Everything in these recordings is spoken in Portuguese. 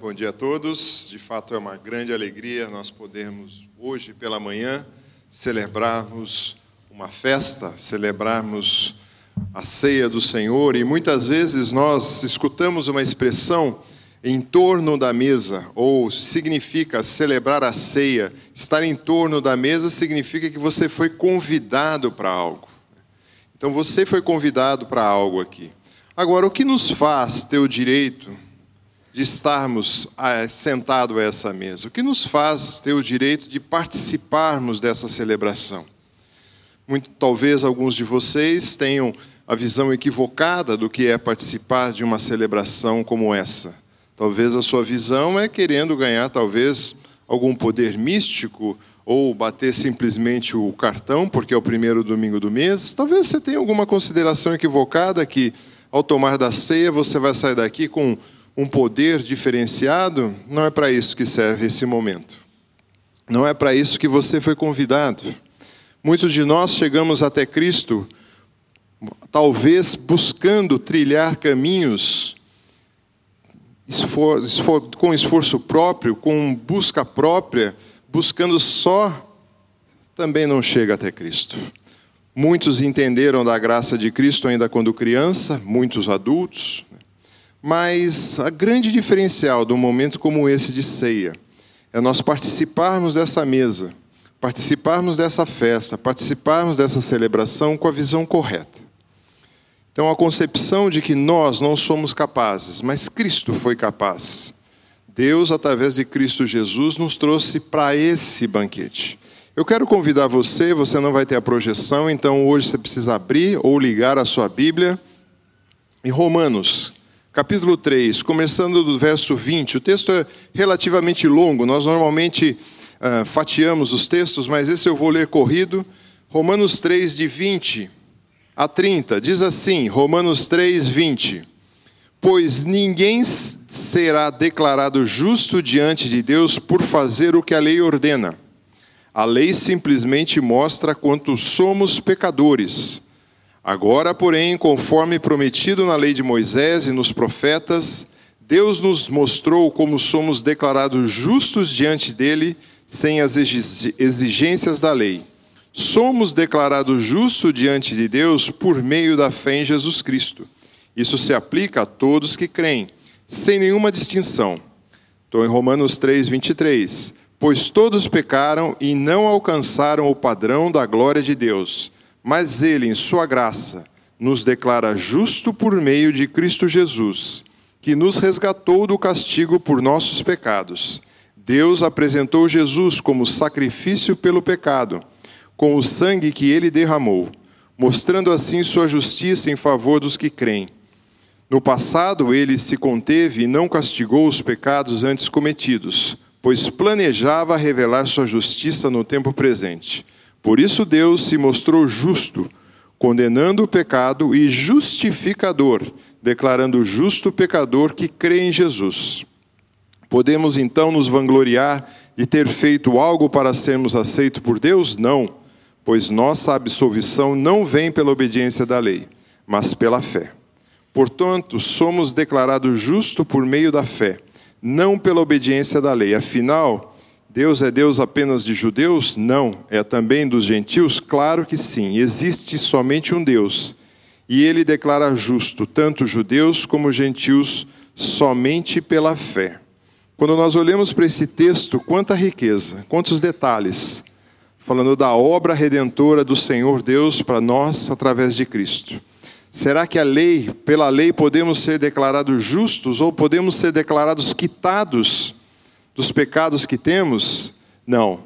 Bom dia a todos. De fato é uma grande alegria nós podermos hoje pela manhã celebrarmos uma festa, celebrarmos a ceia do Senhor e muitas vezes nós escutamos uma expressão em torno da mesa, ou significa celebrar a ceia. Estar em torno da mesa significa que você foi convidado para algo. Então você foi convidado para algo aqui. Agora, o que nos faz ter o direito de estarmos ah, sentados a essa mesa? O que nos faz ter o direito de participarmos dessa celebração? Muito, talvez alguns de vocês tenham a visão equivocada do que é participar de uma celebração como essa. Talvez a sua visão é querendo ganhar, talvez, algum poder místico ou bater simplesmente o cartão, porque é o primeiro domingo do mês. Talvez você tenha alguma consideração equivocada que, ao tomar da ceia, você vai sair daqui com um poder diferenciado. Não é para isso que serve esse momento. Não é para isso que você foi convidado. Muitos de nós chegamos até Cristo, talvez buscando trilhar caminhos esfor, esfor, com esforço próprio, com busca própria, buscando só, também não chega até Cristo. Muitos entenderam da graça de Cristo ainda quando criança, muitos adultos, mas a grande diferencial de um momento como esse de ceia é nós participarmos dessa mesa, participarmos dessa festa, participarmos dessa celebração com a visão correta. Então, a concepção de que nós não somos capazes, mas Cristo foi capaz. Deus, através de Cristo Jesus, nos trouxe para esse banquete. Eu quero convidar você, você não vai ter a projeção, então hoje você precisa abrir ou ligar a sua Bíblia em Romanos, capítulo 3, começando do verso 20. O texto é relativamente longo, nós normalmente uh, fatiamos os textos, mas esse eu vou ler corrido. Romanos 3, de 20 a 30, diz assim, Romanos 3, 20: Pois ninguém será declarado justo diante de Deus por fazer o que a lei ordena. A lei simplesmente mostra quanto somos pecadores. Agora, porém, conforme prometido na lei de Moisés e nos profetas, Deus nos mostrou como somos declarados justos diante dele sem as exigências da lei somos declarados justos diante de Deus por meio da fé em Jesus Cristo. Isso se aplica a todos que creem, sem nenhuma distinção. Estou em Romanos 3, 23. Pois todos pecaram e não alcançaram o padrão da glória de Deus, mas Ele, em Sua graça, nos declara justo por meio de Cristo Jesus, que nos resgatou do castigo por nossos pecados. Deus apresentou Jesus como sacrifício pelo pecado com o sangue que ele derramou, mostrando assim sua justiça em favor dos que creem. No passado, ele se conteve e não castigou os pecados antes cometidos, pois planejava revelar sua justiça no tempo presente. Por isso, Deus se mostrou justo, condenando o pecado e justificador, declarando justo o pecador que crê em Jesus. Podemos então nos vangloriar de ter feito algo para sermos aceitos por Deus? Não pois nossa absolvição não vem pela obediência da lei, mas pela fé. Portanto, somos declarados justos por meio da fé, não pela obediência da lei. Afinal, Deus é Deus apenas de judeus? Não. É também dos gentios? Claro que sim. Existe somente um Deus. E ele declara justo tanto judeus como gentios somente pela fé. Quando nós olhamos para esse texto, quanta riqueza, quantos detalhes falando da obra redentora do Senhor Deus para nós através de Cristo. Será que a lei, pela lei, podemos ser declarados justos ou podemos ser declarados quitados dos pecados que temos? Não.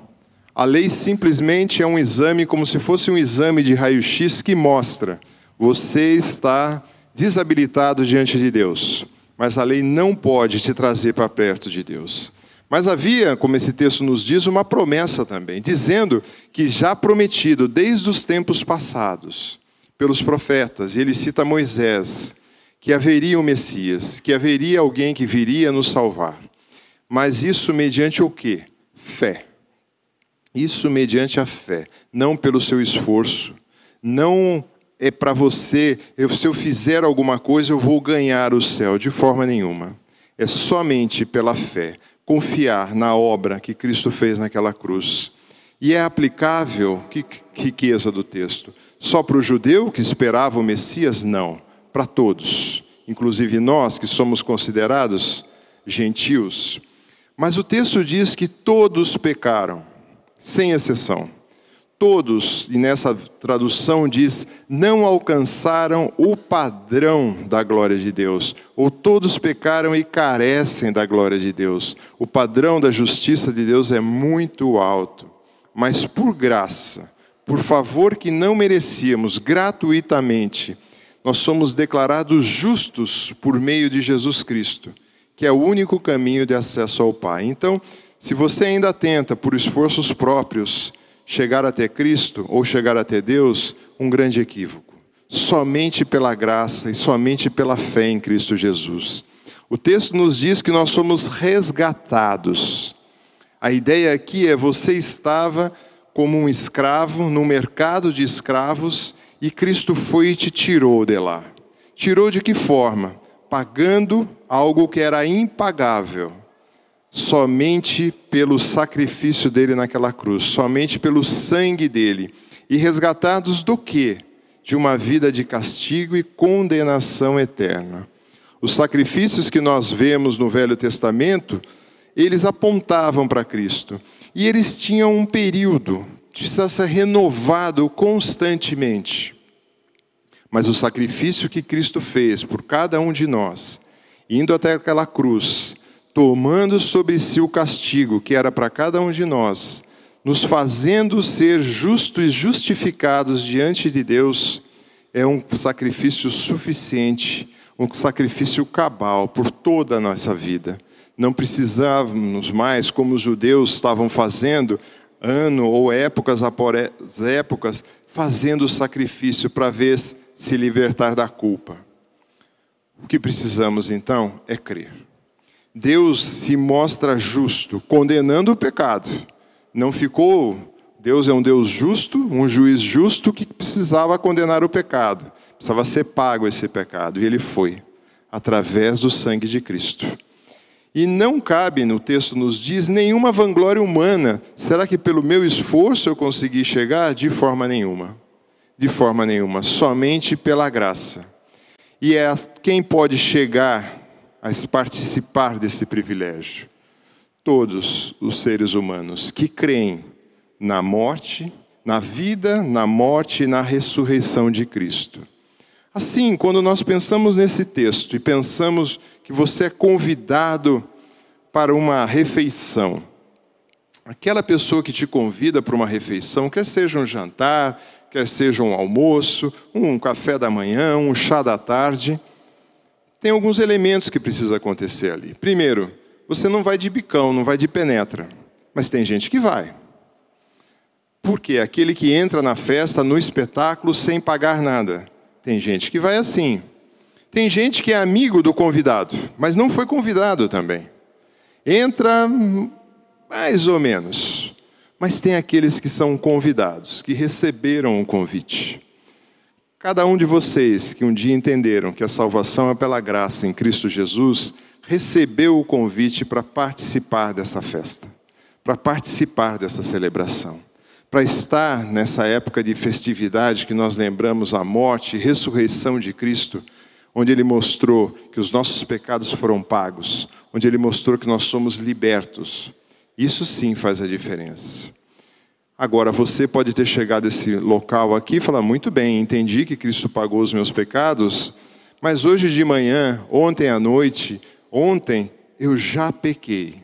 A lei simplesmente é um exame, como se fosse um exame de raio-x que mostra você está desabilitado diante de Deus. Mas a lei não pode te trazer para perto de Deus. Mas havia, como esse texto nos diz, uma promessa também, dizendo que já prometido desde os tempos passados pelos profetas, e ele cita Moisés, que haveria um Messias, que haveria alguém que viria nos salvar. Mas isso mediante o quê? Fé. Isso mediante a fé, não pelo seu esforço, não é para você, eu, se eu fizer alguma coisa eu vou ganhar o céu, de forma nenhuma. É somente pela fé, confiar na obra que Cristo fez naquela cruz. E é aplicável, que riqueza do texto, só para o judeu que esperava o Messias? Não, para todos, inclusive nós que somos considerados gentios. Mas o texto diz que todos pecaram, sem exceção. Todos, e nessa tradução diz, não alcançaram o padrão da glória de Deus, ou todos pecaram e carecem da glória de Deus. O padrão da justiça de Deus é muito alto, mas por graça, por favor que não merecíamos, gratuitamente, nós somos declarados justos por meio de Jesus Cristo, que é o único caminho de acesso ao Pai. Então, se você ainda tenta, por esforços próprios, chegar até Cristo ou chegar até Deus, um grande equívoco. Somente pela graça e somente pela fé em Cristo Jesus. O texto nos diz que nós somos resgatados. A ideia aqui é você estava como um escravo no mercado de escravos e Cristo foi e te tirou de lá. Tirou de que forma? Pagando algo que era impagável, somente pelo sacrifício dele naquela cruz, somente pelo sangue dele. E resgatados do quê? De uma vida de castigo e condenação eterna. Os sacrifícios que nós vemos no Velho Testamento, eles apontavam para Cristo. E eles tinham um período, precisa ser renovado constantemente. Mas o sacrifício que Cristo fez por cada um de nós, indo até aquela cruz, tomando sobre si o castigo que era para cada um de nós, nos fazendo ser justos e justificados diante de Deus, é um sacrifício suficiente, um sacrifício cabal por toda a nossa vida. Não precisávamos mais, como os judeus estavam fazendo, ano ou épocas após épocas, fazendo o sacrifício para ver se libertar da culpa. O que precisamos então é crer. Deus se mostra justo, condenando o pecado. Não ficou. Deus é um Deus justo, um juiz justo que precisava condenar o pecado. Precisava ser pago esse pecado. E ele foi, através do sangue de Cristo. E não cabe, no texto nos diz, nenhuma vanglória humana. Será que pelo meu esforço eu consegui chegar? De forma nenhuma. De forma nenhuma. Somente pela graça. E é quem pode chegar a participar desse privilégio? Todos os seres humanos que creem na morte, na vida, na morte e na ressurreição de Cristo. Assim, quando nós pensamos nesse texto e pensamos que você é convidado para uma refeição, aquela pessoa que te convida para uma refeição, quer seja um jantar, quer seja um almoço, um café da manhã, um chá da tarde, tem alguns elementos que precisa acontecer ali. Primeiro, você não vai de bicão, não vai de penetra, mas tem gente que vai. Porque aquele que entra na festa, no espetáculo, sem pagar nada. Tem gente que vai assim. Tem gente que é amigo do convidado, mas não foi convidado também. Entra mais ou menos. Mas tem aqueles que são convidados, que receberam o convite. Cada um de vocês que um dia entenderam que a salvação é pela graça em Cristo Jesus, recebeu o convite para participar dessa festa, para participar dessa celebração para estar nessa época de festividade que nós lembramos a morte e ressurreição de Cristo, onde Ele mostrou que os nossos pecados foram pagos, onde Ele mostrou que nós somos libertos. Isso sim faz a diferença. Agora, você pode ter chegado a esse local aqui e falar: muito bem, entendi que Cristo pagou os meus pecados, mas hoje de manhã, ontem à noite, ontem, eu já pequei.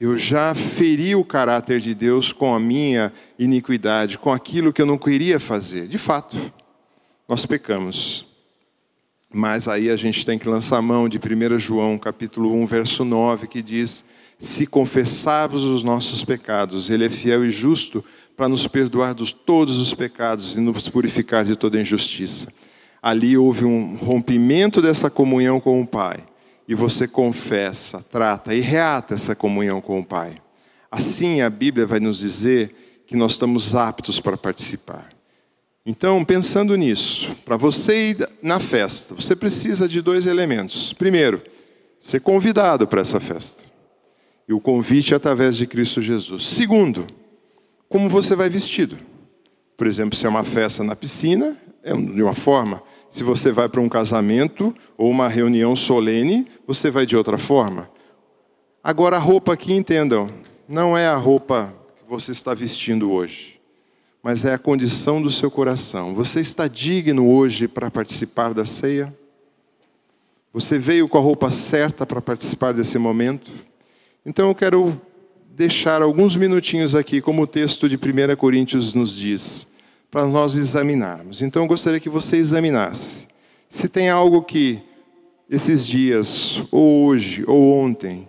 Eu já feri o caráter de Deus com a minha iniquidade, com aquilo que eu não queria fazer. De fato, nós pecamos. Mas aí a gente tem que lançar mão de 1 João, capítulo 1, verso 9, que diz: Se confessarmos os nossos pecados, Ele é fiel e justo para nos perdoar de todos os pecados e nos purificar de toda injustiça. Ali houve um rompimento dessa comunhão com o Pai e você confessa, trata e reata essa comunhão com o Pai. Assim a Bíblia vai nos dizer que nós estamos aptos para participar. Então, pensando nisso, para você ir na festa, você precisa de dois elementos. Primeiro, ser convidado para essa festa. E o convite é através de Cristo Jesus. Segundo, como você vai vestido. Por exemplo, se é uma festa na piscina, é de uma forma. Se você vai para um casamento ou uma reunião solene, você vai de outra forma. Agora, a roupa aqui, entendam, não é a roupa que você está vestindo hoje, mas é a condição do seu coração. Você está digno hoje para participar da ceia? Você veio com a roupa certa para participar desse momento? Então eu quero deixar alguns minutinhos aqui, como o texto de 1 Coríntios nos diz, para nós examinarmos. Então eu gostaria que você examinasse. Se tem algo que esses dias, ou hoje, ou ontem,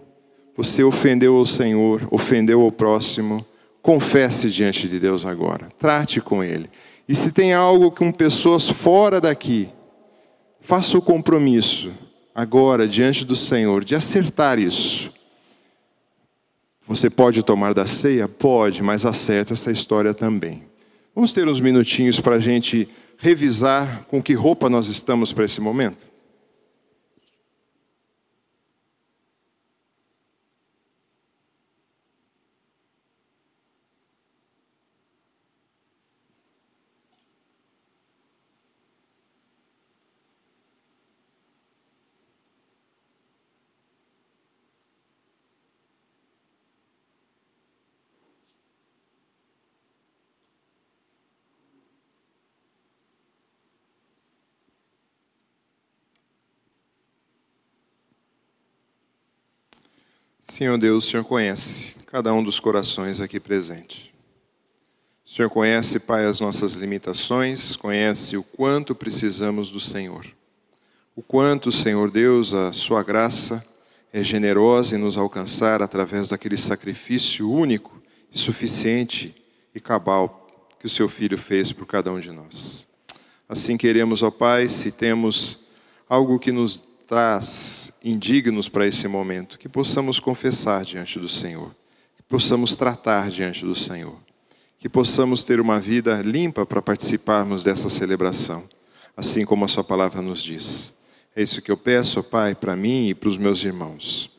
você ofendeu o Senhor, ofendeu o próximo, confesse diante de Deus agora. Trate com Ele. E se tem algo com pessoas fora daqui, faça o compromisso agora diante do Senhor de acertar isso. Você pode tomar da ceia? Pode, mas acerta essa história também. Vamos ter uns minutinhos para a gente revisar com que roupa nós estamos para esse momento? Senhor Deus, o Senhor conhece cada um dos corações aqui presentes. O Senhor conhece, Pai, as nossas limitações, conhece o quanto precisamos do Senhor. O quanto, Senhor Deus, a Sua graça é generosa em nos alcançar através daquele sacrifício único, suficiente e cabal que o Seu Filho fez por cada um de nós. Assim queremos, ó Pai, se temos algo que nos traz indignos para esse momento, que possamos confessar diante do Senhor, que possamos tratar diante do Senhor, que possamos ter uma vida limpa para participarmos dessa celebração, assim como a Sua palavra nos diz. É isso que eu peço, Pai, para mim e para os meus irmãos.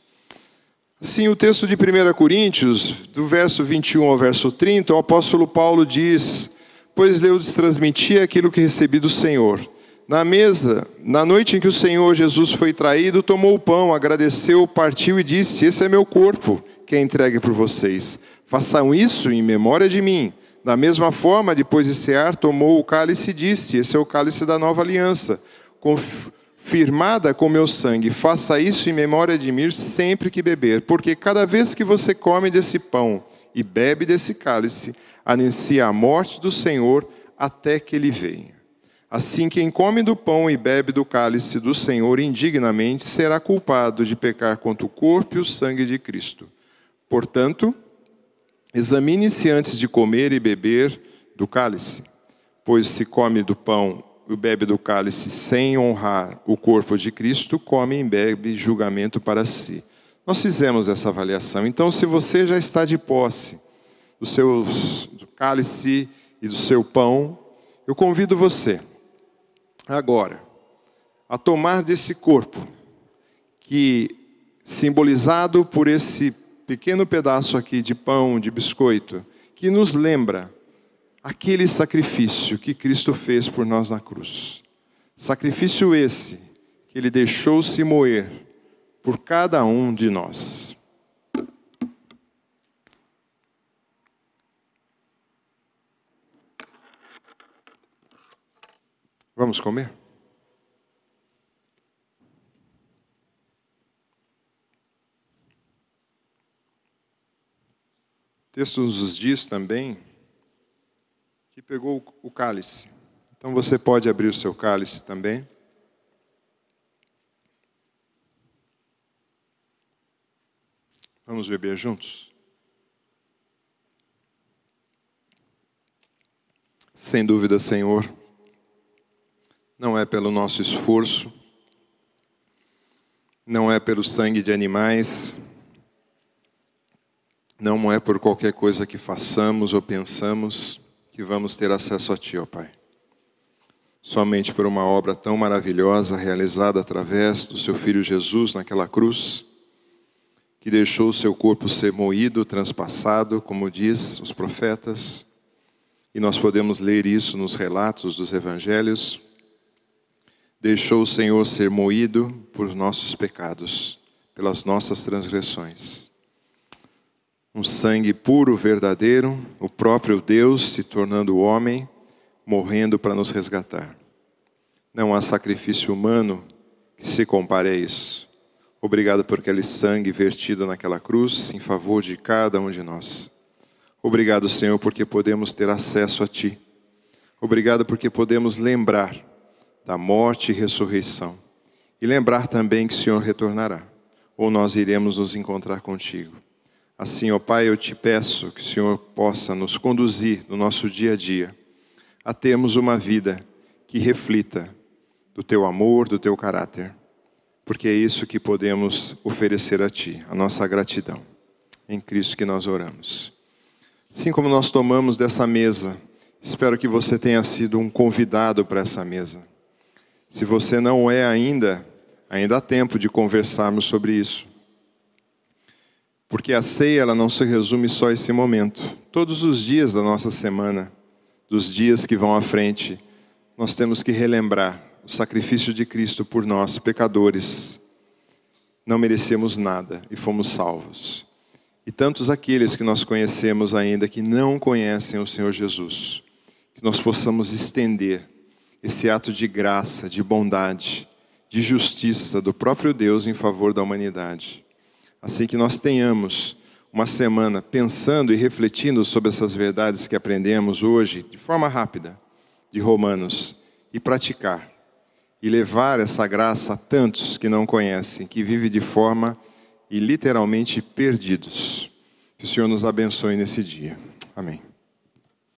Assim, o texto de 1 Coríntios, do verso 21 ao verso 30, o apóstolo Paulo diz: Pois Deus transmitia aquilo que recebi do Senhor na mesa, na noite em que o Senhor Jesus foi traído, tomou o pão, agradeceu, partiu e disse: Esse é meu corpo, que é entregue por vocês. Façam isso em memória de mim. Da mesma forma, depois de cear, tomou o cálice e disse: Esse é o cálice da nova aliança, confirmada com meu sangue. Faça isso em memória de mim sempre que beber, porque cada vez que você come desse pão e bebe desse cálice, anuncia a morte do Senhor até que ele venha. Assim, quem come do pão e bebe do cálice do Senhor indignamente será culpado de pecar contra o corpo e o sangue de Cristo. Portanto, examine-se antes de comer e beber do cálice, pois se come do pão e bebe do cálice sem honrar o corpo de Cristo, come e bebe julgamento para si. Nós fizemos essa avaliação. Então, se você já está de posse do seu cálice e do seu pão, eu convido você agora a tomar desse corpo, que simbolizado por esse pequeno pedaço aqui de pão, de biscoito, que nos lembra aquele sacrifício que Cristo fez por nós na cruz. Sacrifício esse que ele deixou-se moer por cada um de nós. Vamos comer? O texto nos diz também que pegou o cálice. Então você pode abrir o seu cálice também. Vamos beber juntos? Sem dúvida, Senhor não é pelo nosso esforço, não é pelo sangue de animais, não é por qualquer coisa que façamos ou pensamos que vamos ter acesso a Ti, ó Pai. somente por uma obra tão maravilhosa realizada através do seu filho Jesus naquela cruz, que deixou o seu corpo ser moído, transpassado, como diz os profetas, e nós podemos ler isso nos relatos dos evangelhos. Deixou o Senhor ser moído por nossos pecados, pelas nossas transgressões. Um sangue puro, verdadeiro, o próprio Deus se tornando homem morrendo para nos resgatar. Não há sacrifício humano que se compare a isso. Obrigado por aquele sangue vertido naquela cruz em favor de cada um de nós. Obrigado, Senhor, porque podemos ter acesso a Ti. Obrigado porque podemos lembrar da morte e ressurreição. E lembrar também que o Senhor retornará, ou nós iremos nos encontrar contigo. Assim, ó Pai, eu te peço que o Senhor possa nos conduzir no nosso dia a dia a termos uma vida que reflita do teu amor, do teu caráter, porque é isso que podemos oferecer a Ti, a nossa gratidão. Em Cristo que nós oramos. Assim como nós tomamos dessa mesa, espero que você tenha sido um convidado para essa mesa. Se você não é ainda, ainda há tempo de conversarmos sobre isso. Porque a ceia ela não se resume só a esse momento. Todos os dias da nossa semana dos dias que vão à frente, nós temos que relembrar o sacrifício de Cristo por nós, pecadores. Não merecemos nada e fomos salvos. E tantos aqueles que nós conhecemos ainda que não conhecem o Senhor Jesus, que nós possamos estender esse ato de graça, de bondade, de justiça do próprio Deus em favor da humanidade. Assim que nós tenhamos uma semana pensando e refletindo sobre essas verdades que aprendemos hoje, de forma rápida, de Romanos, e praticar, e levar essa graça a tantos que não conhecem, que vivem de forma e literalmente perdidos. Que o Senhor nos abençoe nesse dia. Amém.